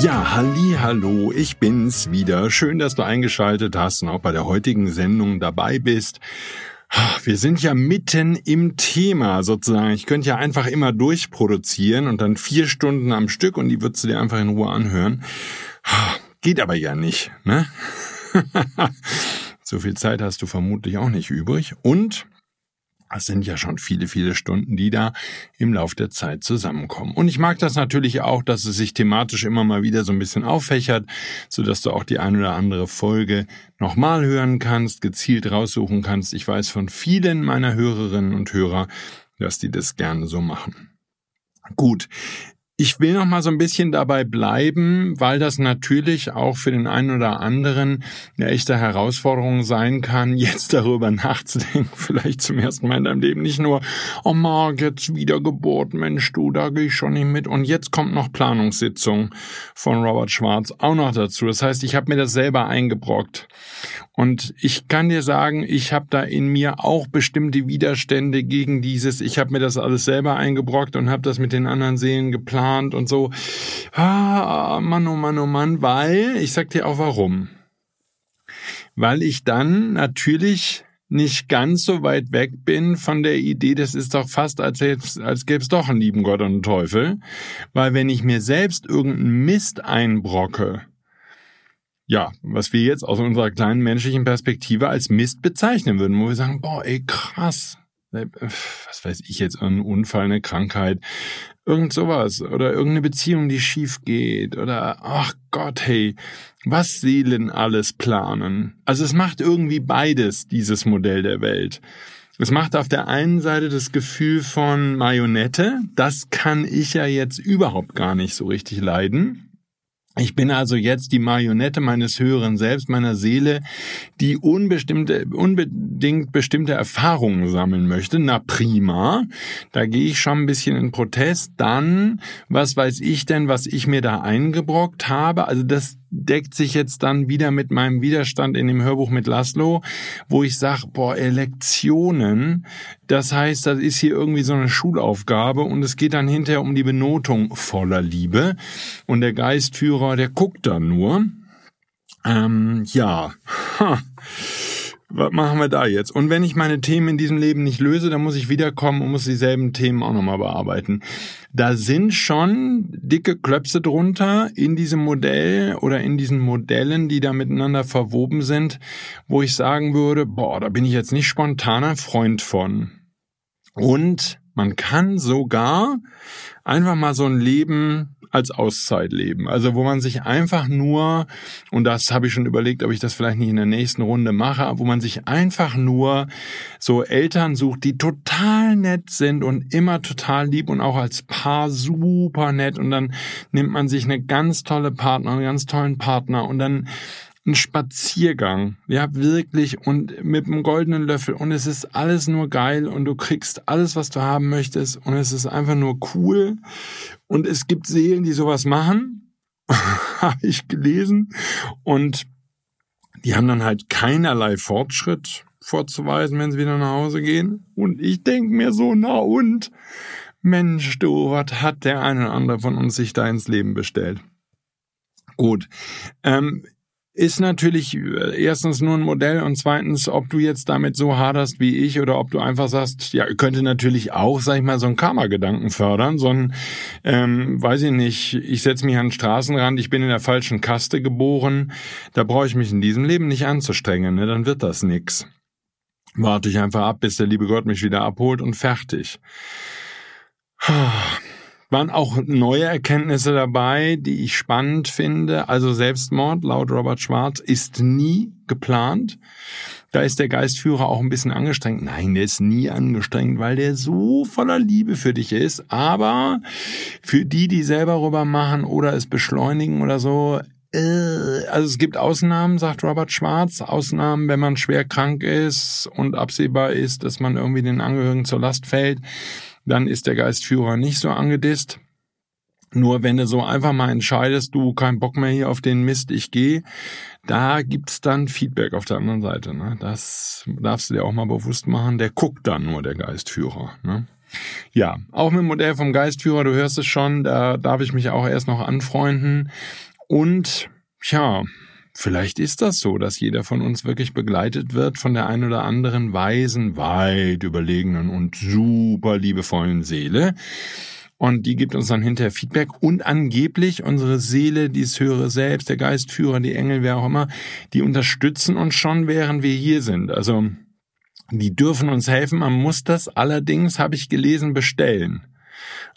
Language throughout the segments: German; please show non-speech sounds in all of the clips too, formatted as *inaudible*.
Ja, halli, hallo, ich bin's wieder. Schön, dass du eingeschaltet hast und auch bei der heutigen Sendung dabei bist. Wir sind ja mitten im Thema sozusagen. Ich könnte ja einfach immer durchproduzieren und dann vier Stunden am Stück und die würdest du dir einfach in Ruhe anhören. Geht aber ja nicht, ne? *laughs* so viel Zeit hast du vermutlich auch nicht übrig. Und es sind ja schon viele, viele Stunden, die da im Lauf der Zeit zusammenkommen. Und ich mag das natürlich auch, dass es sich thematisch immer mal wieder so ein bisschen auffächert, so dass du auch die ein oder andere Folge nochmal hören kannst, gezielt raussuchen kannst. Ich weiß von vielen meiner Hörerinnen und Hörer, dass die das gerne so machen. Gut, ich will noch mal so ein bisschen dabei bleiben, weil das natürlich auch für den einen oder anderen eine echte Herausforderung sein kann, jetzt darüber nachzudenken, *laughs* vielleicht zum ersten Mal in deinem Leben nicht nur, oh Marc, jetzt Wiedergeburt, Mensch, du, da gehe ich schon nicht mit. Und jetzt kommt noch Planungssitzung von Robert Schwarz auch noch dazu. Das heißt, ich habe mir das selber eingebrockt. Und ich kann dir sagen, ich habe da in mir auch bestimmte Widerstände gegen dieses, ich habe mir das alles selber eingebrockt und habe das mit den anderen Seelen geplant geplant und so. Ah, Mann, oh Mann, oh Mann, weil, ich sag dir auch warum. Weil ich dann natürlich nicht ganz so weit weg bin von der Idee, das ist doch fast, als, als gäbe es doch einen lieben Gott und einen Teufel. Weil wenn ich mir selbst irgendeinen Mist einbrocke, ja, was wir jetzt aus unserer kleinen menschlichen Perspektive als Mist bezeichnen würden, wo wir sagen, boah, ey, krass, was weiß ich jetzt, ein Unfall, eine Krankheit, Irgend sowas oder irgendeine Beziehung, die schief geht oder ach Gott, hey, was Seelen alles planen. Also es macht irgendwie beides, dieses Modell der Welt. Es macht auf der einen Seite das Gefühl von Marionette, das kann ich ja jetzt überhaupt gar nicht so richtig leiden. Ich bin also jetzt die Marionette meines höheren Selbst, meiner Seele, die unbestimmte, unbedingt bestimmte Erfahrungen sammeln möchte. Na prima, da gehe ich schon ein bisschen in Protest. Dann, was weiß ich denn, was ich mir da eingebrockt habe? Also das deckt sich jetzt dann wieder mit meinem Widerstand in dem Hörbuch mit Laszlo, wo ich sage, boah, Lektionen, das heißt, das ist hier irgendwie so eine Schulaufgabe und es geht dann hinterher um die Benotung voller Liebe und der Geistführer, der guckt dann nur. Ähm, ja. Ha was machen wir da jetzt? Und wenn ich meine Themen in diesem Leben nicht löse, dann muss ich wiederkommen und muss dieselben Themen auch nochmal bearbeiten. Da sind schon dicke Klöpse drunter in diesem Modell oder in diesen Modellen, die da miteinander verwoben sind, wo ich sagen würde, boah, da bin ich jetzt nicht spontaner Freund von. Und man kann sogar einfach mal so ein Leben als Auszeit leben. Also wo man sich einfach nur, und das habe ich schon überlegt, ob ich das vielleicht nicht in der nächsten Runde mache, wo man sich einfach nur so Eltern sucht, die total nett sind und immer total lieb und auch als Paar super nett. Und dann nimmt man sich eine ganz tolle Partner, einen ganz tollen Partner und dann ein Spaziergang, ja, wirklich und mit einem goldenen Löffel und es ist alles nur geil und du kriegst alles, was du haben möchtest und es ist einfach nur cool und es gibt Seelen, die sowas machen, *laughs* habe ich gelesen und die haben dann halt keinerlei Fortschritt vorzuweisen, wenn sie wieder nach Hause gehen und ich denk mir so, na und? Mensch, du, was hat der eine oder andere von uns sich da ins Leben bestellt? Gut. Ähm, ist natürlich äh, erstens nur ein Modell und zweitens, ob du jetzt damit so haderst wie ich oder ob du einfach sagst, ja, könnte natürlich auch, sag ich mal, so ein Karma-Gedanken fördern, so ein, ähm, weiß ich nicht, ich setze mich an den Straßenrand, ich bin in der falschen Kaste geboren, da brauche ich mich in diesem Leben nicht anzustrengen, ne? dann wird das nix. warte ich einfach ab, bis der liebe Gott mich wieder abholt und fertig. Waren auch neue Erkenntnisse dabei, die ich spannend finde. Also Selbstmord, laut Robert Schwarz, ist nie geplant. Da ist der Geistführer auch ein bisschen angestrengt. Nein, der ist nie angestrengt, weil der so voller Liebe für dich ist. Aber für die, die selber rüber machen oder es beschleunigen oder so, äh, also es gibt Ausnahmen, sagt Robert Schwarz. Ausnahmen, wenn man schwer krank ist und absehbar ist, dass man irgendwie den Angehörigen zur Last fällt, dann ist der Geistführer nicht so angedisst. Nur wenn du so einfach mal entscheidest, du kein Bock mehr hier auf den Mist, ich gehe, da gibt's dann Feedback auf der anderen Seite. Ne? Das darfst du dir auch mal bewusst machen. Der guckt dann nur, der Geistführer. Ne? Ja, auch mit dem Modell vom Geistführer, du hörst es schon, da darf ich mich auch erst noch anfreunden. Und ja, vielleicht ist das so, dass jeder von uns wirklich begleitet wird von der ein oder anderen weisen, weit überlegenen und super liebevollen Seele. Und die gibt uns dann hinterher Feedback und angeblich unsere Seele, dieses höhere Selbst, der Geistführer, die Engel, wer auch immer, die unterstützen uns schon, während wir hier sind. Also die dürfen uns helfen. Man muss das allerdings, habe ich gelesen, bestellen.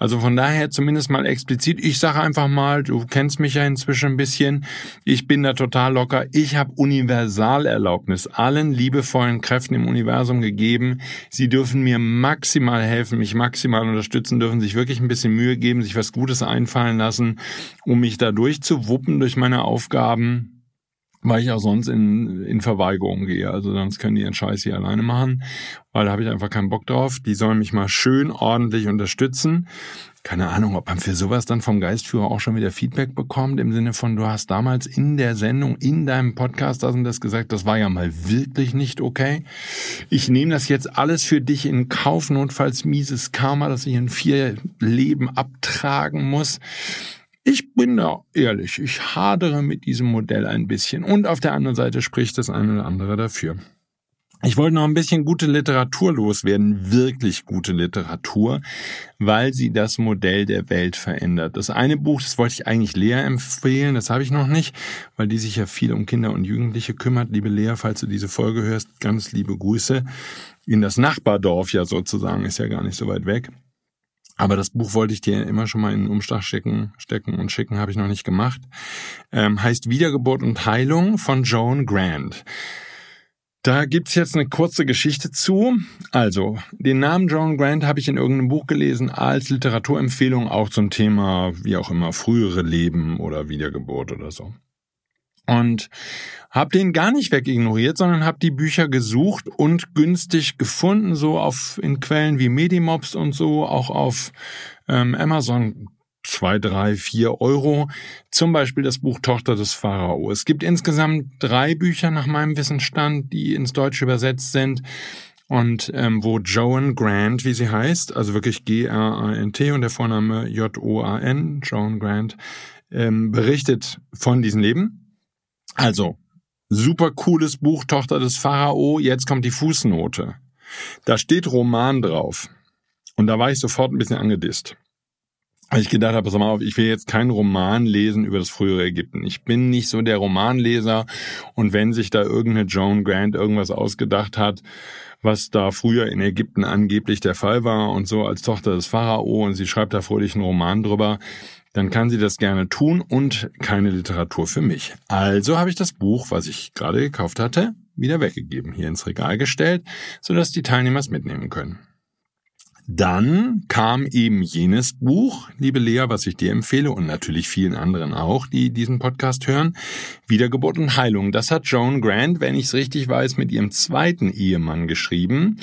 Also von daher zumindest mal explizit. Ich sage einfach mal, du kennst mich ja inzwischen ein bisschen. Ich bin da total locker. Ich habe Universalerlaubnis allen liebevollen Kräften im Universum gegeben. Sie dürfen mir maximal helfen, mich maximal unterstützen, dürfen sich wirklich ein bisschen Mühe geben, sich was Gutes einfallen lassen, um mich da durchzuwuppen durch meine Aufgaben weil ich auch sonst in, in Verweigerung gehe. Also sonst können die ihren Scheiß hier alleine machen, weil da habe ich einfach keinen Bock drauf. Die sollen mich mal schön ordentlich unterstützen. Keine Ahnung, ob man für sowas dann vom Geistführer auch schon wieder Feedback bekommt, im Sinne von, du hast damals in der Sendung, in deinem Podcast das und das gesagt, das war ja mal wirklich nicht okay. Ich nehme das jetzt alles für dich in Kauf, notfalls mieses Karma, dass ich in vier Leben abtragen muss. Ich bin da ehrlich, ich hadere mit diesem Modell ein bisschen und auf der anderen Seite spricht das eine oder andere dafür. Ich wollte noch ein bisschen gute Literatur loswerden, wirklich gute Literatur, weil sie das Modell der Welt verändert. Das eine Buch, das wollte ich eigentlich Lea empfehlen, das habe ich noch nicht, weil die sich ja viel um Kinder und Jugendliche kümmert. Liebe Lea, falls du diese Folge hörst, ganz liebe Grüße in das Nachbardorf ja sozusagen, ist ja gar nicht so weit weg. Aber das Buch wollte ich dir immer schon mal in den Umschlag stecken, stecken und schicken, habe ich noch nicht gemacht. Ähm, heißt Wiedergeburt und Heilung von Joan Grant. Da gibt's jetzt eine kurze Geschichte zu. Also, den Namen Joan Grant habe ich in irgendeinem Buch gelesen als Literaturempfehlung auch zum Thema, wie auch immer, frühere Leben oder Wiedergeburt oder so. Und habe den gar nicht wegignoriert, sondern habe die Bücher gesucht und günstig gefunden, so auf in Quellen wie Medimobs und so, auch auf ähm, Amazon zwei, drei, vier Euro. Zum Beispiel das Buch Tochter des Pharao. Es gibt insgesamt drei Bücher nach meinem Wissensstand, die ins Deutsche übersetzt sind und ähm, wo Joan Grant, wie sie heißt, also wirklich G-R-A-N-T und der Vorname J-O-A-N, Joan Grant, ähm, berichtet von diesem Leben. Also, super cooles Buch, Tochter des Pharao, jetzt kommt die Fußnote. Da steht Roman drauf. Und da war ich sofort ein bisschen angedisst. Weil ich gedacht habe, pass mal auf, ich will jetzt keinen Roman lesen über das frühere Ägypten. Ich bin nicht so der Romanleser. Und wenn sich da irgendeine Joan Grant irgendwas ausgedacht hat, was da früher in Ägypten angeblich der Fall war und so als Tochter des Pharao und sie schreibt da fröhlich einen Roman drüber, dann kann sie das gerne tun und keine Literatur für mich. Also habe ich das Buch, was ich gerade gekauft hatte, wieder weggegeben, hier ins Regal gestellt, sodass die Teilnehmer es mitnehmen können. Dann kam eben jenes Buch, liebe Lea, was ich dir empfehle und natürlich vielen anderen auch, die diesen Podcast hören, Wiedergeburt und Heilung. Das hat Joan Grant, wenn ich es richtig weiß, mit ihrem zweiten Ehemann geschrieben,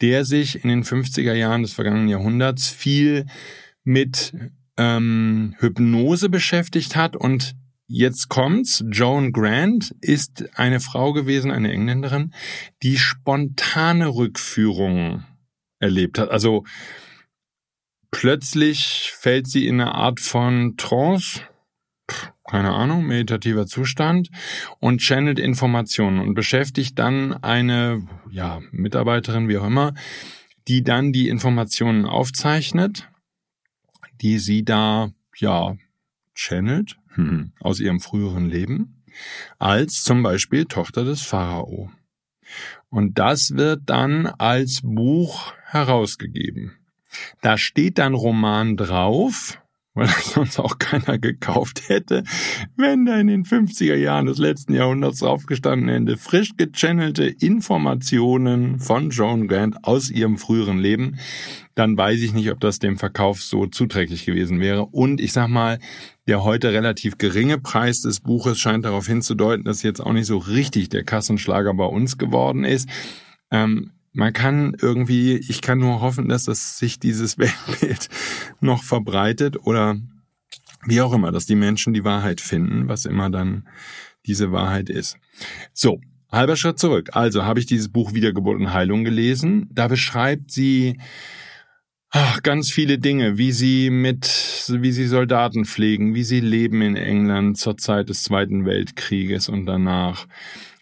der sich in den 50er Jahren des vergangenen Jahrhunderts viel mit ähm, Hypnose beschäftigt hat und Jetzt kommt's. Joan Grant ist eine Frau gewesen, eine Engländerin, die spontane Rückführungen erlebt hat. Also plötzlich fällt sie in eine Art von Trance, keine Ahnung, meditativer Zustand und channelt Informationen und beschäftigt dann eine ja, Mitarbeiterin, wie auch immer, die dann die Informationen aufzeichnet die sie da, ja, channelt hm, aus ihrem früheren Leben, als zum Beispiel Tochter des Pharao. Und das wird dann als Buch herausgegeben. Da steht dann Roman drauf, weil das sonst auch keiner gekauft hätte, wenn da in den 50er Jahren des letzten Jahrhunderts draufgestanden hätte, frisch gechannelte Informationen von Joan Grant aus ihrem früheren Leben, dann weiß ich nicht, ob das dem Verkauf so zuträglich gewesen wäre. Und ich sag mal, der heute relativ geringe Preis des Buches scheint darauf hinzudeuten, dass jetzt auch nicht so richtig der Kassenschlager bei uns geworden ist. Ähm, man kann irgendwie, ich kann nur hoffen, dass das sich dieses *laughs* Weltbild noch verbreitet oder wie auch immer, dass die Menschen die Wahrheit finden, was immer dann diese Wahrheit ist. So, halber Schritt zurück. Also habe ich dieses Buch Wiedergeburt und Heilung gelesen. Da beschreibt sie ach, ganz viele Dinge, wie sie mit, wie sie Soldaten pflegen, wie sie leben in England zur Zeit des Zweiten Weltkrieges und danach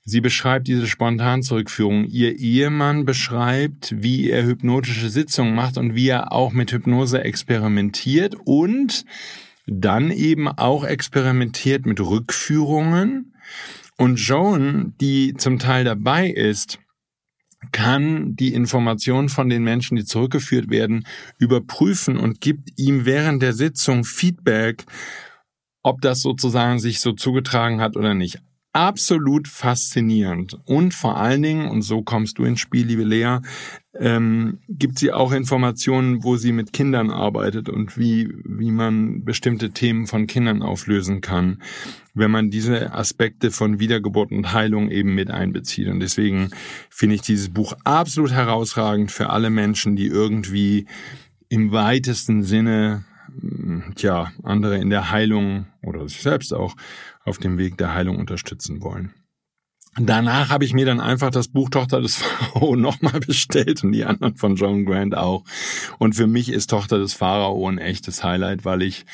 Sie beschreibt diese Spontanzurückführung. Ihr Ehemann beschreibt, wie er hypnotische Sitzungen macht und wie er auch mit Hypnose experimentiert und dann eben auch experimentiert mit Rückführungen. Und Joan, die zum Teil dabei ist, kann die Informationen von den Menschen, die zurückgeführt werden, überprüfen und gibt ihm während der Sitzung Feedback, ob das sozusagen sich so zugetragen hat oder nicht absolut faszinierend. Und vor allen Dingen, und so kommst du ins Spiel, liebe Lea, ähm, gibt sie auch Informationen, wo sie mit Kindern arbeitet und wie, wie man bestimmte Themen von Kindern auflösen kann, wenn man diese Aspekte von Wiedergeburt und Heilung eben mit einbezieht. Und deswegen finde ich dieses Buch absolut herausragend für alle Menschen, die irgendwie im weitesten Sinne tja, andere in der Heilung oder sich selbst auch auf dem Weg der Heilung unterstützen wollen. Danach habe ich mir dann einfach das Buch Tochter des *laughs* Pharao nochmal bestellt und die anderen von John Grant auch. Und für mich ist Tochter des Pharao ein echtes Highlight, weil ich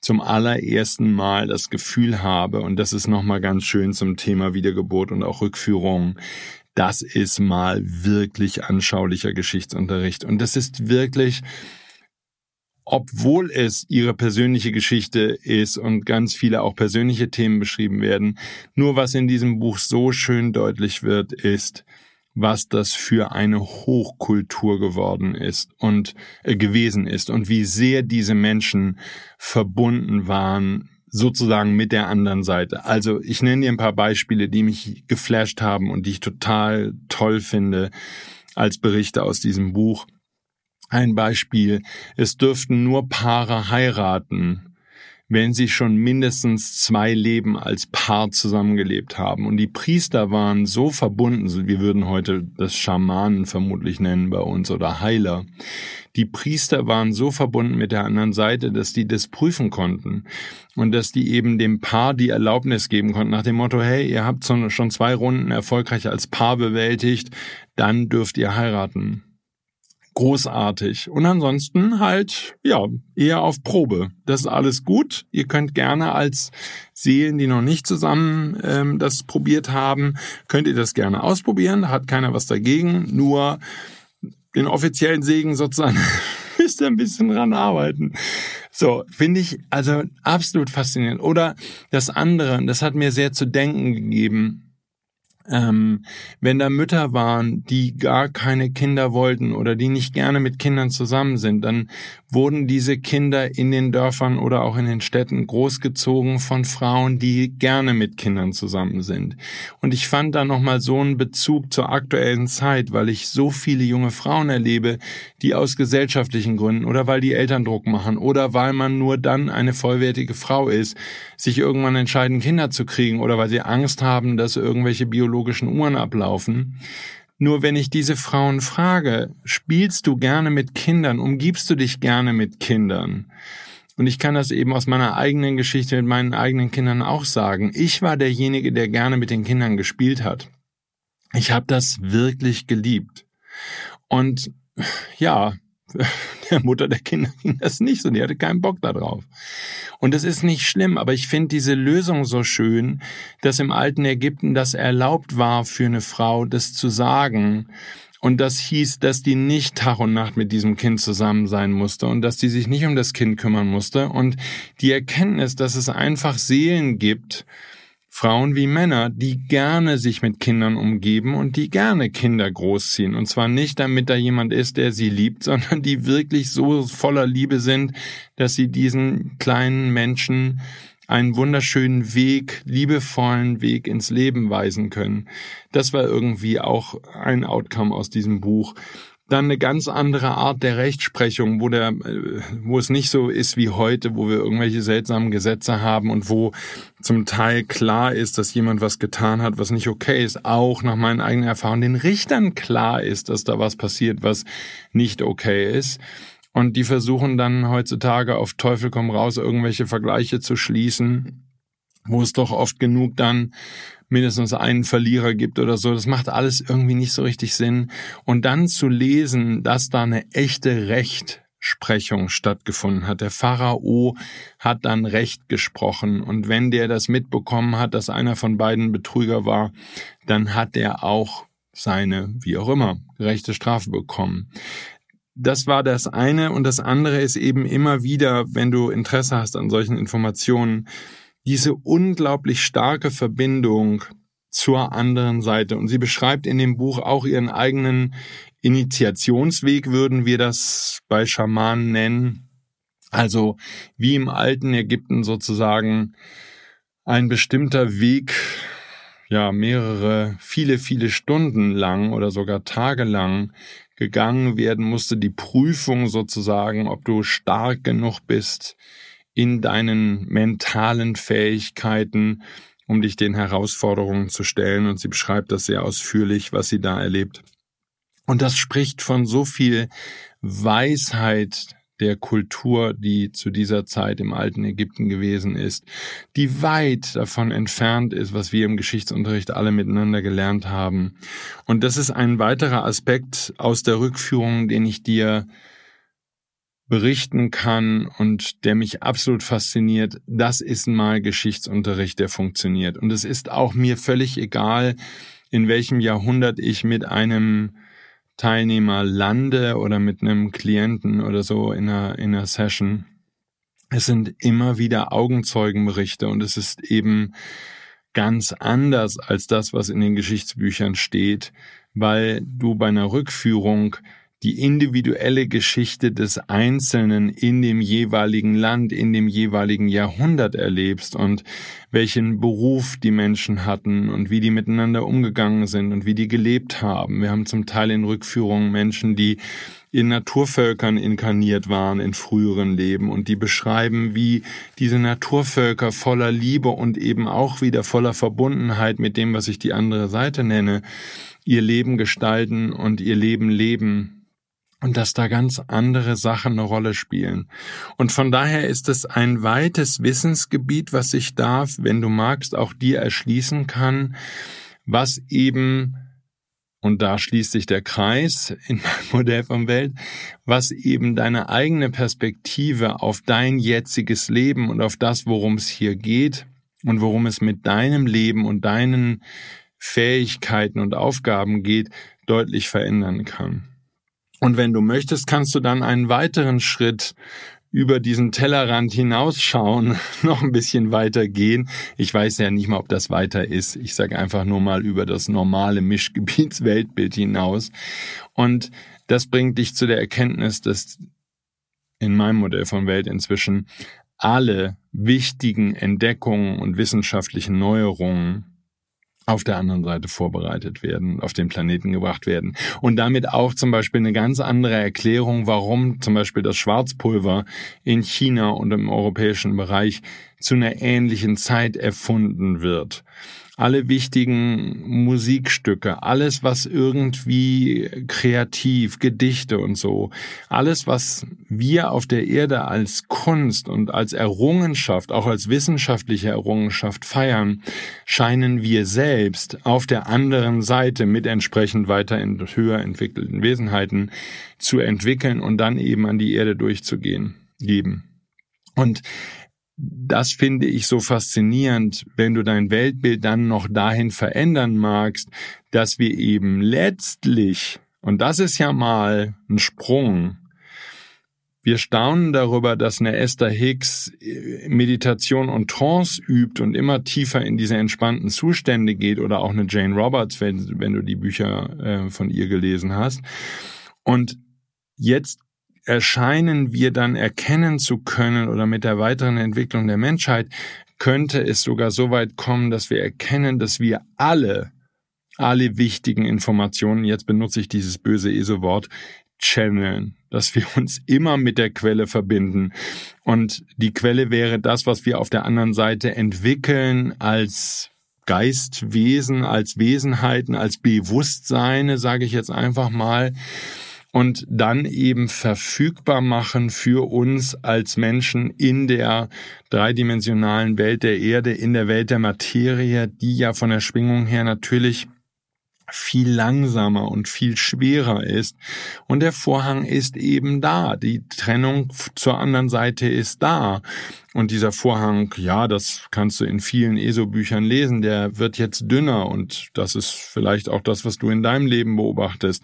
zum allerersten Mal das Gefühl habe, und das ist nochmal ganz schön zum Thema Wiedergeburt und auch Rückführung, das ist mal wirklich anschaulicher Geschichtsunterricht. Und das ist wirklich, obwohl es ihre persönliche Geschichte ist und ganz viele auch persönliche Themen beschrieben werden. Nur was in diesem Buch so schön deutlich wird, ist, was das für eine Hochkultur geworden ist und äh, gewesen ist und wie sehr diese Menschen verbunden waren sozusagen mit der anderen Seite. Also ich nenne dir ein paar Beispiele, die mich geflasht haben und die ich total toll finde als Berichte aus diesem Buch. Ein Beispiel. Es dürften nur Paare heiraten, wenn sie schon mindestens zwei Leben als Paar zusammengelebt haben. Und die Priester waren so verbunden, wir würden heute das Schamanen vermutlich nennen bei uns oder Heiler. Die Priester waren so verbunden mit der anderen Seite, dass die das prüfen konnten und dass die eben dem Paar die Erlaubnis geben konnten nach dem Motto, hey, ihr habt schon zwei Runden erfolgreich als Paar bewältigt, dann dürft ihr heiraten großartig. Und ansonsten halt, ja, eher auf Probe. Das ist alles gut. Ihr könnt gerne als Seelen, die noch nicht zusammen ähm, das probiert haben, könnt ihr das gerne ausprobieren. Hat keiner was dagegen. Nur den offiziellen Segen sozusagen *laughs* müsst ihr ein bisschen dran arbeiten. So, finde ich also absolut faszinierend. Oder das andere, das hat mir sehr zu denken gegeben ähm, wenn da Mütter waren, die gar keine Kinder wollten oder die nicht gerne mit Kindern zusammen sind, dann wurden diese Kinder in den Dörfern oder auch in den Städten großgezogen von Frauen, die gerne mit Kindern zusammen sind. Und ich fand da nochmal so einen Bezug zur aktuellen Zeit, weil ich so viele junge Frauen erlebe, die aus gesellschaftlichen Gründen oder weil die Eltern Druck machen oder weil man nur dann eine vollwertige Frau ist, sich irgendwann entscheiden, Kinder zu kriegen oder weil sie Angst haben, dass irgendwelche biologischen Uhren ablaufen. Nur wenn ich diese Frauen frage, spielst du gerne mit Kindern, umgibst du dich gerne mit Kindern? Und ich kann das eben aus meiner eigenen Geschichte mit meinen eigenen Kindern auch sagen. Ich war derjenige, der gerne mit den Kindern gespielt hat. Ich habe das wirklich geliebt. Und ja, der Mutter der Kinder ging das nicht so, die hatte keinen Bock darauf. Und das ist nicht schlimm, aber ich finde diese Lösung so schön, dass im alten Ägypten das erlaubt war für eine Frau, das zu sagen. Und das hieß, dass die nicht Tag und Nacht mit diesem Kind zusammen sein musste und dass die sich nicht um das Kind kümmern musste. Und die Erkenntnis, dass es einfach Seelen gibt, Frauen wie Männer, die gerne sich mit Kindern umgeben und die gerne Kinder großziehen. Und zwar nicht, damit da jemand ist, der sie liebt, *laughs* sondern die wirklich so voller Liebe sind, dass sie diesen kleinen Menschen einen wunderschönen Weg, liebevollen Weg ins Leben weisen können. Das war irgendwie auch ein Outcome aus diesem Buch dann eine ganz andere Art der Rechtsprechung, wo der, äh, wo es nicht so ist wie heute, wo wir irgendwelche seltsamen Gesetze haben und wo zum Teil klar ist, dass jemand was getan hat, was nicht okay ist, auch nach meinen eigenen Erfahrungen den Richtern klar ist, dass da was passiert, was nicht okay ist. Und die versuchen dann heutzutage auf Teufel komm raus irgendwelche Vergleiche zu schließen, wo es doch oft genug dann mindestens einen Verlierer gibt oder so. Das macht alles irgendwie nicht so richtig Sinn. Und dann zu lesen, dass da eine echte Rechtsprechung stattgefunden hat. Der Pharao hat dann Recht gesprochen. Und wenn der das mitbekommen hat, dass einer von beiden Betrüger war, dann hat er auch seine, wie auch immer, gerechte Strafe bekommen. Das war das eine. Und das andere ist eben immer wieder, wenn du Interesse hast an solchen Informationen, diese unglaublich starke Verbindung zur anderen Seite. Und sie beschreibt in dem Buch auch ihren eigenen Initiationsweg, würden wir das bei Schamanen nennen. Also wie im alten Ägypten sozusagen ein bestimmter Weg, ja, mehrere, viele, viele Stunden lang oder sogar tagelang gegangen werden musste. Die Prüfung sozusagen, ob du stark genug bist, in deinen mentalen Fähigkeiten, um dich den Herausforderungen zu stellen. Und sie beschreibt das sehr ausführlich, was sie da erlebt. Und das spricht von so viel Weisheit der Kultur, die zu dieser Zeit im alten Ägypten gewesen ist, die weit davon entfernt ist, was wir im Geschichtsunterricht alle miteinander gelernt haben. Und das ist ein weiterer Aspekt aus der Rückführung, den ich dir berichten kann und der mich absolut fasziniert, das ist mal Geschichtsunterricht, der funktioniert. Und es ist auch mir völlig egal, in welchem Jahrhundert ich mit einem Teilnehmer lande oder mit einem Klienten oder so in einer, in einer Session. Es sind immer wieder Augenzeugenberichte und es ist eben ganz anders als das, was in den Geschichtsbüchern steht, weil du bei einer Rückführung die individuelle Geschichte des Einzelnen in dem jeweiligen Land, in dem jeweiligen Jahrhundert erlebst und welchen Beruf die Menschen hatten und wie die miteinander umgegangen sind und wie die gelebt haben. Wir haben zum Teil in Rückführungen Menschen, die in Naturvölkern inkarniert waren in früheren Leben und die beschreiben, wie diese Naturvölker voller Liebe und eben auch wieder voller Verbundenheit mit dem, was ich die andere Seite nenne, ihr Leben gestalten und ihr Leben leben und dass da ganz andere Sachen eine Rolle spielen. Und von daher ist es ein weites Wissensgebiet, was sich da, wenn du magst, auch dir erschließen kann, was eben und da schließt sich der Kreis in meinem *laughs* Modell von Welt, was eben deine eigene Perspektive auf dein jetziges Leben und auf das, worum es hier geht und worum es mit deinem Leben und deinen Fähigkeiten und Aufgaben geht, deutlich verändern kann. Und wenn du möchtest, kannst du dann einen weiteren Schritt über diesen Tellerrand hinausschauen, *laughs* noch ein bisschen weiter gehen. Ich weiß ja nicht mal, ob das weiter ist. Ich sage einfach nur mal über das normale Mischgebietsweltbild hinaus. Und das bringt dich zu der Erkenntnis, dass in meinem Modell von Welt inzwischen alle wichtigen Entdeckungen und wissenschaftlichen Neuerungen auf der anderen Seite vorbereitet werden, auf den Planeten gebracht werden. Und damit auch zum Beispiel eine ganz andere Erklärung, warum zum Beispiel das Schwarzpulver in China und im europäischen Bereich zu einer ähnlichen Zeit erfunden wird alle wichtigen Musikstücke, alles, was irgendwie kreativ, Gedichte und so, alles, was wir auf der Erde als Kunst und als Errungenschaft, auch als wissenschaftliche Errungenschaft feiern, scheinen wir selbst auf der anderen Seite mit entsprechend weiter in höher entwickelten Wesenheiten zu entwickeln und dann eben an die Erde durchzugehen, geben. Und das finde ich so faszinierend, wenn du dein Weltbild dann noch dahin verändern magst, dass wir eben letztlich, und das ist ja mal ein Sprung, wir staunen darüber, dass eine Esther Hicks äh, Meditation und Trance übt und immer tiefer in diese entspannten Zustände geht oder auch eine Jane Roberts, wenn, wenn du die Bücher äh, von ihr gelesen hast. Und jetzt erscheinen wir dann erkennen zu können oder mit der weiteren Entwicklung der Menschheit könnte es sogar so weit kommen, dass wir erkennen, dass wir alle alle wichtigen Informationen, jetzt benutze ich dieses böse ESO-Wort, channeln, dass wir uns immer mit der Quelle verbinden. Und die Quelle wäre das, was wir auf der anderen Seite entwickeln als Geistwesen, als Wesenheiten, als Bewusstseine, sage ich jetzt einfach mal, und dann eben verfügbar machen für uns als Menschen in der dreidimensionalen Welt der Erde, in der Welt der Materie, die ja von der Schwingung her natürlich viel langsamer und viel schwerer ist. Und der Vorhang ist eben da. Die Trennung zur anderen Seite ist da. Und dieser Vorhang, ja, das kannst du in vielen ESO-Büchern lesen, der wird jetzt dünner und das ist vielleicht auch das, was du in deinem Leben beobachtest.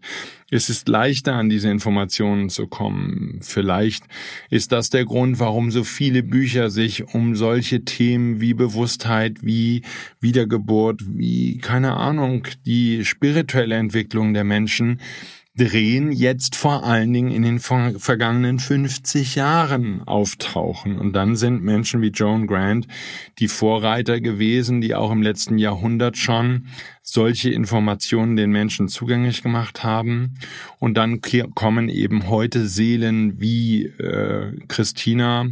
Es ist leichter, an diese Informationen zu kommen. Vielleicht ist das der Grund, warum so viele Bücher sich um solche Themen wie Bewusstheit, wie Wiedergeburt, wie, keine Ahnung, die spirituelle Entwicklung der Menschen drehen, jetzt vor allen Dingen in den vergangenen 50 Jahren auftauchen. Und dann sind Menschen wie Joan Grant die Vorreiter gewesen, die auch im letzten Jahrhundert schon solche Informationen den Menschen zugänglich gemacht haben. Und dann kommen eben heute Seelen wie äh, Christina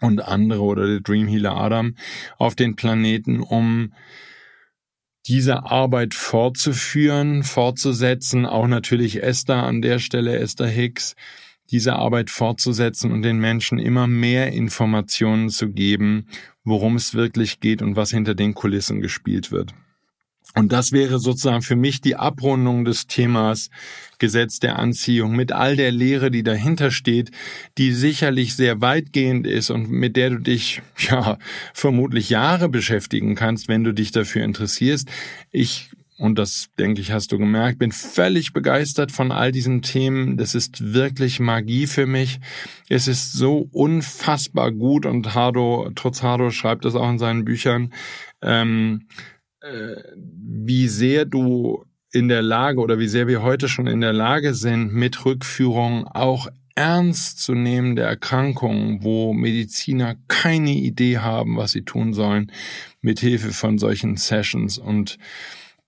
und andere oder der Dream Healer Adam auf den Planeten, um diese Arbeit fortzuführen, fortzusetzen, auch natürlich Esther an der Stelle, Esther Hicks, diese Arbeit fortzusetzen und den Menschen immer mehr Informationen zu geben, worum es wirklich geht und was hinter den Kulissen gespielt wird. Und das wäre sozusagen für mich die Abrundung des Themas Gesetz der Anziehung mit all der Lehre, die dahinter steht, die sicherlich sehr weitgehend ist und mit der du dich, *laughs* ja, vermutlich Jahre beschäftigen kannst, wenn du dich dafür interessierst. Ich und das, denke ich, hast du gemerkt, bin völlig begeistert von all diesen Themen. Das ist wirklich Magie für mich. Es ist so unfassbar gut und Hardo, trotz Hardo schreibt das auch in seinen Büchern. Ähm, äh, wie sehr du in der Lage oder wie sehr wir heute schon in der Lage sind, mit Rückführung auch ernst zu nehmen der Erkrankungen, wo Mediziner keine Idee haben, was sie tun sollen, mit Hilfe von solchen Sessions und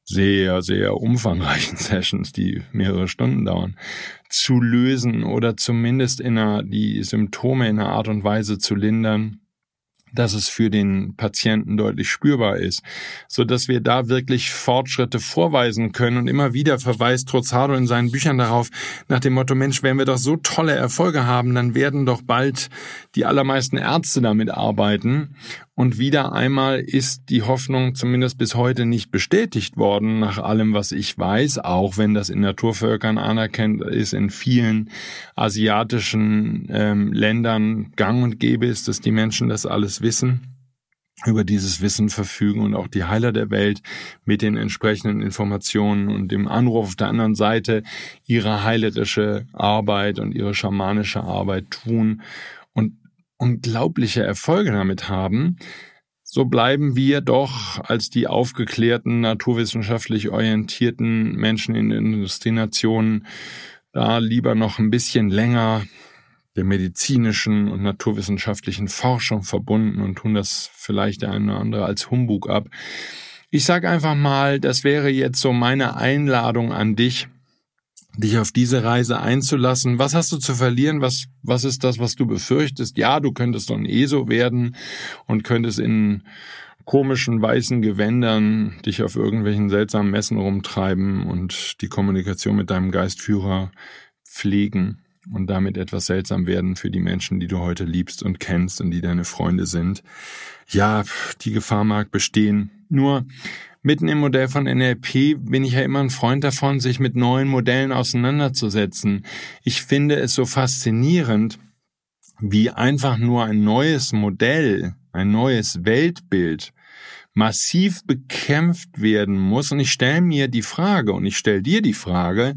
sehr, sehr umfangreichen *laughs* Sessions, die mehrere Stunden dauern, zu lösen oder zumindest in einer, die Symptome in einer Art und Weise zu lindern, dass es für den Patienten deutlich spürbar ist, so dass wir da wirklich Fortschritte vorweisen können und immer wieder verweist Trozado in seinen Büchern darauf nach dem Motto Mensch, wenn wir doch so tolle Erfolge haben, dann werden doch bald die allermeisten Ärzte damit arbeiten und wieder einmal ist die Hoffnung zumindest bis heute nicht bestätigt worden, nach allem, was ich weiß, auch wenn das in Naturvölkern anerkannt ist, in vielen asiatischen ähm, Ländern gang und gäbe ist, dass die Menschen das alles wissen über dieses Wissen verfügen und auch die Heiler der Welt mit den entsprechenden Informationen und dem Anruf auf der anderen Seite ihre heilerische Arbeit und ihre schamanische Arbeit tun unglaubliche Erfolge damit haben, so bleiben wir doch als die aufgeklärten, naturwissenschaftlich orientierten Menschen in Industrienationen da lieber noch ein bisschen länger der medizinischen und naturwissenschaftlichen Forschung verbunden und tun das vielleicht der eine oder andere als Humbug ab. Ich sage einfach mal, das wäre jetzt so meine Einladung an dich, dich auf diese Reise einzulassen. Was hast du zu verlieren? Was, was ist das, was du befürchtest? Ja, du könntest so ein ESO werden und könntest in komischen weißen Gewändern dich auf irgendwelchen seltsamen Messen rumtreiben und die Kommunikation mit deinem Geistführer pflegen und damit etwas seltsam werden für die Menschen, die du heute liebst und kennst und die deine Freunde sind. Ja, die Gefahr mag bestehen. Nur mitten im Modell von NLP bin ich ja immer ein Freund davon, sich mit neuen Modellen auseinanderzusetzen. Ich finde es so faszinierend, wie einfach nur ein neues Modell, ein neues Weltbild massiv bekämpft werden muss. Und ich stelle mir die Frage und ich stelle dir die Frage,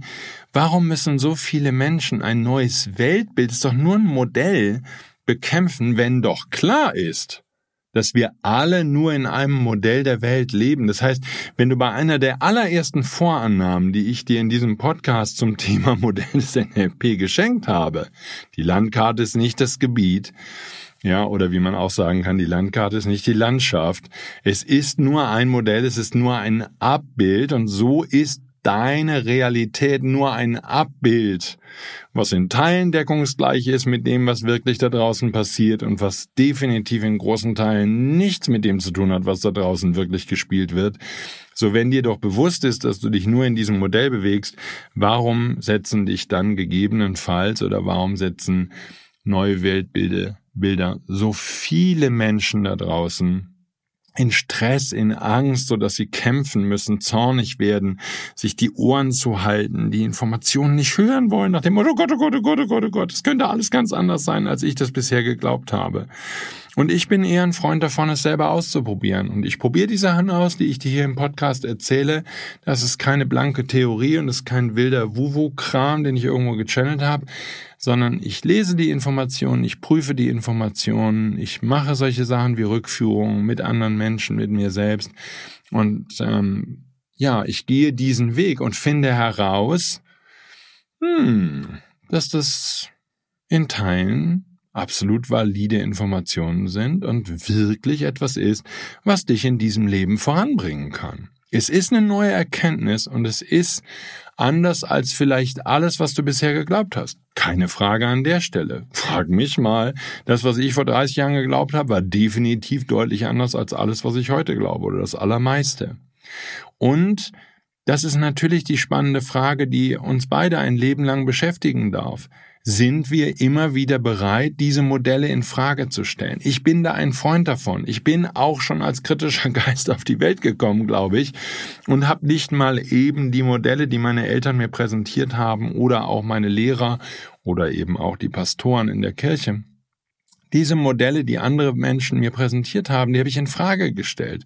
warum müssen so viele Menschen ein neues Weltbild, ist doch nur ein Modell, bekämpfen, wenn doch klar ist, dass wir alle nur in einem Modell der Welt leben. Das heißt, wenn du bei einer der allerersten Vorannahmen, die ich dir in diesem Podcast zum *laughs* Thema Modell des NLP geschenkt habe, die Landkarte ist nicht das Gebiet, ja, oder wie man auch sagen kann, die Landkarte ist nicht die Landschaft. Es ist nur ein Modell, es ist nur ein Abbild und so ist deine Realität nur ein Abbild, was in Teilen deckungsgleich ist mit dem, was wirklich da draußen passiert und was definitiv in großen Teilen nichts mit dem zu tun hat, was da draußen wirklich gespielt wird. So wenn dir doch bewusst ist, dass du dich nur in diesem Modell bewegst, warum setzen dich dann gegebenenfalls oder warum setzen neue Weltbilder Bilder so viele Menschen da draußen in Stress, in Angst, so dass sie kämpfen müssen, zornig werden, sich die Ohren zu halten, die Informationen nicht hören wollen, nach dem Motto, oh Gott, oh Gott, oh Gott, oh Gott, oh Gott, es könnte alles ganz anders sein, als ich das bisher geglaubt habe. Und ich bin eher ein Freund davon, es selber auszuprobieren. Und ich probiere die Sachen aus, die ich dir hier im Podcast erzähle. Das ist keine blanke Theorie und ist kein wilder Wuwu-Kram, den ich irgendwo gechannelt habe, sondern ich lese die Informationen, ich prüfe die Informationen, ich mache solche Sachen wie Rückführungen mit anderen Menschen, mit mir selbst. Und ähm, ja, ich gehe diesen Weg und finde heraus, hm, dass das in Teilen absolut valide Informationen sind und wirklich etwas ist, was dich in diesem Leben voranbringen kann. Es ist eine neue Erkenntnis und es ist anders als vielleicht alles, was du bisher geglaubt hast. Keine Frage an der Stelle. Frag mich mal. Das, was ich vor 30 Jahren geglaubt habe, war definitiv deutlich anders als alles, was ich heute glaube oder das Allermeiste. Und das ist natürlich die spannende Frage, die uns beide ein Leben lang beschäftigen darf sind wir immer wieder bereit, diese Modelle in Frage zu stellen. Ich bin da ein Freund davon. Ich bin auch schon als kritischer *laughs* Geist auf die Welt gekommen, glaube ich, und habe nicht mal eben die Modelle, die meine Eltern mir präsentiert haben oder auch meine Lehrer oder eben auch die Pastoren in der Kirche. Diese Modelle, die andere Menschen mir präsentiert haben, die habe ich in Frage gestellt.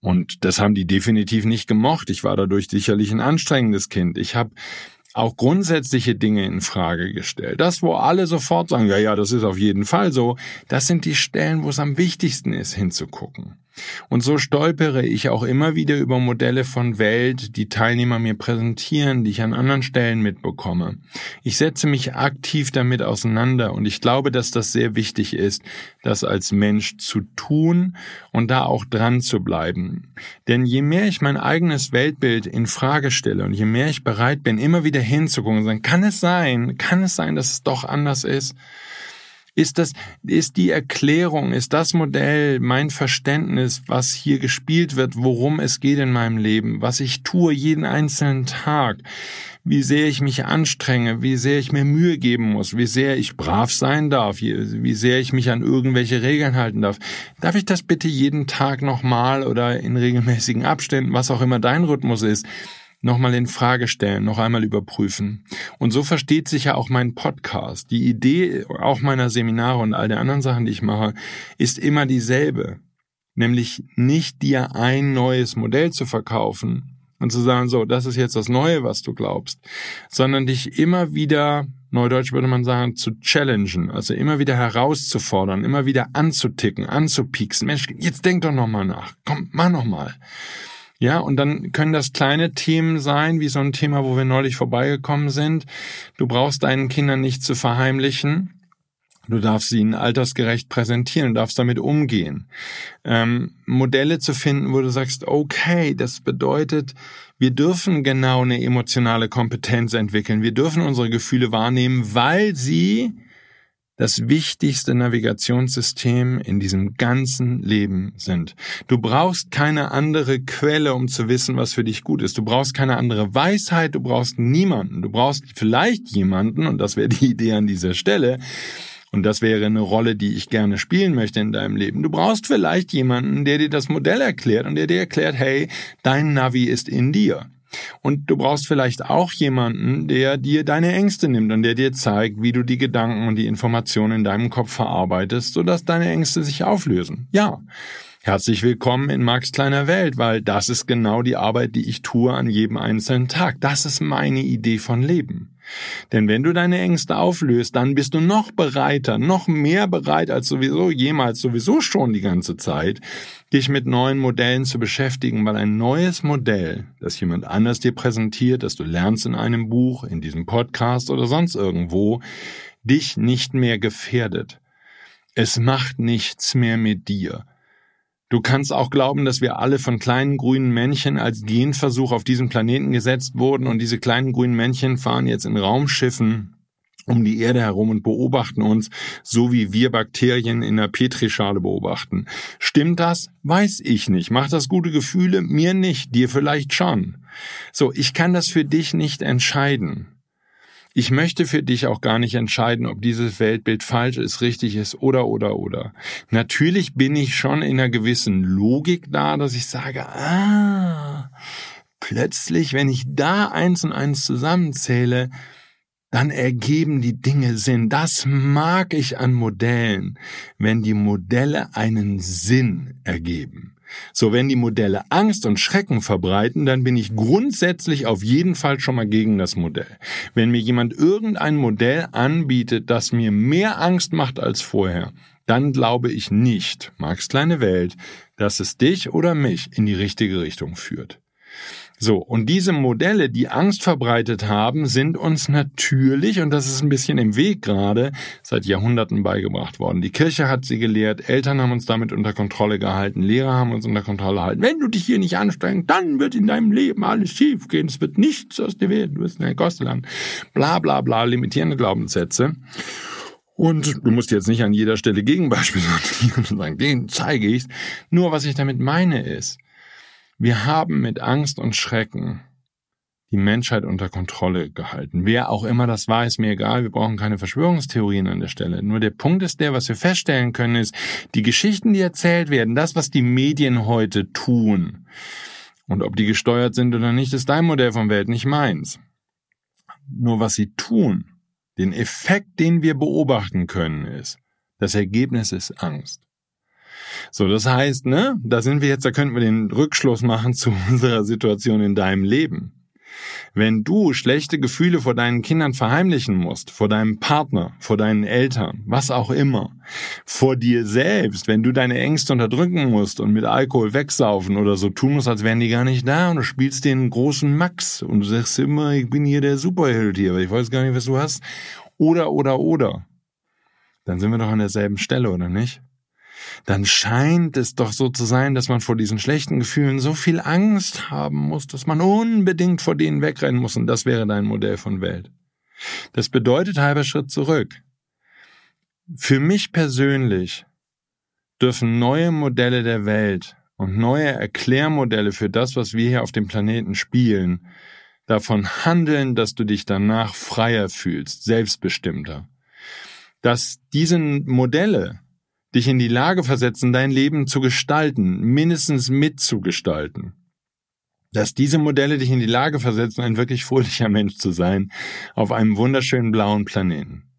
Und das haben die definitiv nicht gemocht. Ich war dadurch sicherlich ein anstrengendes Kind. Ich habe auch grundsätzliche Dinge in Frage gestellt. Das, wo alle sofort sagen, ja, ja, das ist auf jeden Fall so, das sind die Stellen, wo es am wichtigsten ist, hinzugucken. Und so stolpere ich auch immer wieder über Modelle von Welt, die Teilnehmer mir präsentieren, die ich an anderen Stellen mitbekomme. Ich setze mich aktiv damit auseinander und ich glaube, dass das sehr wichtig ist, das als Mensch zu tun und da auch dran zu bleiben. Denn je mehr ich mein eigenes Weltbild in Frage stelle und je mehr ich bereit bin, immer wieder hinzugucken und sagen, kann es sein, kann es sein, dass es doch anders ist? Ist das, ist die Erklärung, ist das Modell mein Verständnis, was hier gespielt wird, worum es geht in meinem Leben, was ich tue jeden einzelnen Tag, wie sehr ich mich anstrenge, wie sehr ich mir Mühe geben muss, wie sehr ich brav sein darf, wie sehr ich mich an irgendwelche Regeln halten darf. Darf ich das bitte jeden Tag nochmal oder in regelmäßigen Abständen, was auch immer dein Rhythmus ist, nochmal in Frage stellen, noch einmal überprüfen. Und so versteht sich ja auch mein Podcast. Die Idee auch meiner Seminare und all der anderen Sachen, die ich mache, ist immer dieselbe. Nämlich nicht dir ein neues Modell zu verkaufen und zu sagen, so, das ist jetzt das Neue, was du glaubst, sondern dich immer wieder Neudeutsch würde man sagen, zu challengen, also immer wieder herauszufordern, immer wieder anzuticken, anzupieksen. Mensch, jetzt denk doch nochmal nach. Komm, mach nochmal. Ja, und dann können das kleine Themen sein, wie so ein Thema, wo wir neulich vorbeigekommen sind. Du brauchst deinen Kindern nicht zu verheimlichen. Du darfst sie ihnen altersgerecht präsentieren, du darfst damit umgehen. Ähm, Modelle zu finden, wo du sagst, okay, das bedeutet, wir dürfen genau eine emotionale Kompetenz entwickeln. Wir dürfen unsere Gefühle wahrnehmen, weil sie das wichtigste Navigationssystem in diesem ganzen Leben sind. Du brauchst keine andere Quelle, um zu wissen, was für dich gut ist. Du brauchst keine andere Weisheit, du brauchst niemanden. Du brauchst vielleicht jemanden, und das wäre die Idee an dieser Stelle, und das wäre eine Rolle, die ich gerne spielen möchte in deinem Leben. Du brauchst vielleicht jemanden, der dir das Modell erklärt und der dir erklärt, hey, dein Navi ist in dir. Und du brauchst vielleicht auch jemanden, der dir deine Ängste nimmt und der dir zeigt, wie du die Gedanken und die Informationen in deinem Kopf verarbeitest, sodass deine Ängste sich auflösen. Ja. Herzlich willkommen in Max kleiner Welt, weil das ist genau die Arbeit, die ich tue an jedem einzelnen Tag. Das ist meine Idee von Leben. Denn wenn du deine Ängste auflöst, dann bist du noch bereiter, noch mehr bereit als sowieso jemals sowieso schon die ganze Zeit, dich mit neuen Modellen zu beschäftigen, weil ein neues Modell, das jemand anders dir präsentiert, das du lernst in einem Buch, in diesem Podcast oder sonst irgendwo, dich nicht mehr gefährdet. Es macht nichts mehr mit dir. Du kannst auch glauben, dass wir alle von kleinen grünen Männchen als Genversuch auf diesen Planeten gesetzt wurden und diese kleinen grünen Männchen fahren jetzt in Raumschiffen um die Erde herum und beobachten uns, so wie wir Bakterien in der Petrischale beobachten. Stimmt das? Weiß ich nicht. Macht das gute Gefühle? Mir nicht, dir vielleicht schon. So, ich kann das für dich nicht entscheiden. Ich möchte für dich auch gar nicht entscheiden, ob dieses Weltbild falsch ist, richtig ist oder oder oder. Natürlich bin ich schon in einer gewissen Logik da, dass ich sage, ah, plötzlich, wenn ich da eins und eins zusammenzähle, dann ergeben die Dinge Sinn. Das mag ich an Modellen, wenn die Modelle einen Sinn ergeben. So, wenn die Modelle Angst und Schrecken verbreiten, dann bin ich grundsätzlich auf jeden Fall schon mal gegen das Modell. Wenn mir jemand irgendein Modell anbietet, das mir mehr Angst macht als vorher, dann glaube ich nicht, Marx kleine Welt, dass es dich oder mich in die richtige Richtung führt. So, und diese Modelle, die Angst verbreitet haben, sind uns natürlich, und das ist ein bisschen im Weg gerade, seit Jahrhunderten beigebracht worden. Die Kirche hat sie gelehrt, Eltern haben uns damit unter Kontrolle gehalten, Lehrer haben uns unter Kontrolle gehalten. Wenn du dich hier nicht anstrengst, dann wird in deinem Leben alles schief gehen. Es wird nichts aus dir werden, du wirst in der Kosteland. Bla bla bla, limitierende Glaubenssätze. Und du musst jetzt nicht an jeder Stelle Gegenbeispiele sortieren und *laughs* sagen, den zeige ich. Nur was ich damit meine ist, wir haben mit Angst und Schrecken die Menschheit unter Kontrolle gehalten. Wer auch immer das war, ist mir egal. Wir brauchen keine Verschwörungstheorien an der Stelle. Nur der Punkt ist der, was wir feststellen können, ist, die Geschichten, die erzählt werden, das, was die Medien heute tun, und ob die gesteuert sind oder nicht, ist dein Modell von Welt, nicht meins. Nur was sie tun, den Effekt, den wir beobachten können, ist, das Ergebnis ist Angst. So, das heißt, ne, da sind wir jetzt, da könnten wir den Rückschluss machen *laughs* zu unserer Situation in deinem Leben. Wenn du schlechte Gefühle vor deinen Kindern verheimlichen musst, vor deinem Partner, vor deinen Eltern, was auch immer, vor dir selbst, wenn du deine Ängste unterdrücken musst und mit Alkohol wegsaufen oder so tun musst, als wären die gar nicht da und du spielst den großen Max und du sagst immer, ich bin hier der Superheld hier, aber ich weiß gar nicht, was du hast. Oder, oder, oder. Dann sind wir doch an derselben Stelle, oder nicht? Dann scheint es doch so zu sein, dass man vor diesen schlechten Gefühlen so viel Angst haben muss, dass man unbedingt vor denen wegrennen muss, und das wäre dein Modell von Welt. Das bedeutet halber Schritt zurück. Für mich persönlich dürfen neue Modelle der Welt und neue Erklärmodelle für das, was wir hier auf dem Planeten spielen, davon handeln, dass du dich danach freier fühlst, selbstbestimmter. Dass diese Modelle dich in die Lage versetzen, dein Leben zu gestalten, mindestens mitzugestalten. Dass diese Modelle dich in die Lage versetzen, ein wirklich fröhlicher Mensch zu sein, auf einem wunderschönen blauen Planeten.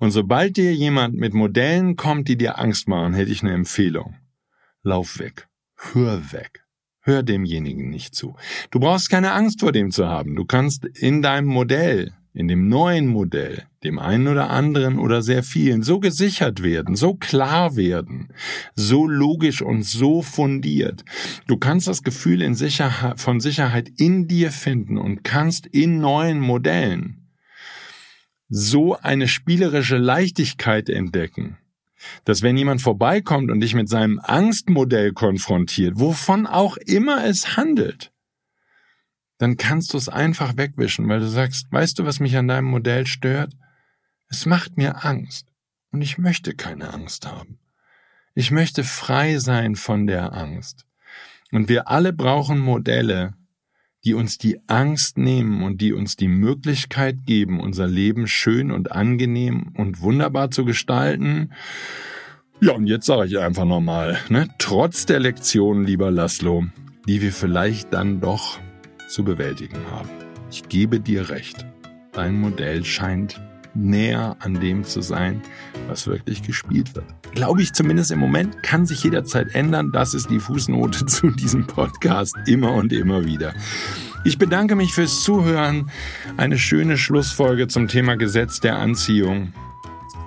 Und sobald dir jemand mit Modellen kommt, die dir Angst machen, hätte ich eine Empfehlung. Lauf weg. Hör weg. Hör demjenigen nicht zu. Du brauchst keine Angst vor dem zu haben. Du kannst in deinem Modell in dem neuen Modell, dem einen oder anderen oder sehr vielen, so gesichert werden, so klar werden, so logisch und so fundiert. Du kannst das Gefühl in Sicherheit, von Sicherheit in dir finden und kannst in neuen Modellen so eine spielerische Leichtigkeit entdecken, dass wenn jemand vorbeikommt und dich mit seinem Angstmodell konfrontiert, wovon auch immer es handelt, dann kannst du es einfach wegwischen, weil du sagst, weißt du, was mich an deinem Modell stört? Es macht mir Angst und ich möchte keine Angst haben. Ich möchte frei sein von der Angst. Und wir alle brauchen Modelle, die uns die Angst nehmen und die uns die Möglichkeit geben, unser Leben schön und angenehm und wunderbar zu gestalten. Ja, und jetzt sage ich einfach nochmal, ne, trotz der Lektion, lieber Laszlo, die wir vielleicht dann doch zu bewältigen haben. Ich gebe dir recht. Dein Modell scheint näher an dem zu sein, was wirklich gespielt wird. Glaube ich zumindest im Moment, kann sich jederzeit ändern. Das ist die Fußnote *laughs* zu diesem Podcast immer und immer wieder. Ich bedanke mich fürs Zuhören. Eine schöne Schlussfolge zum Thema Gesetz der Anziehung.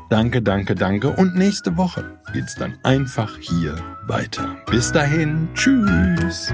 Danke, danke, danke. Und nächste Woche geht's dann einfach hier weiter. Bis dahin, tschüss.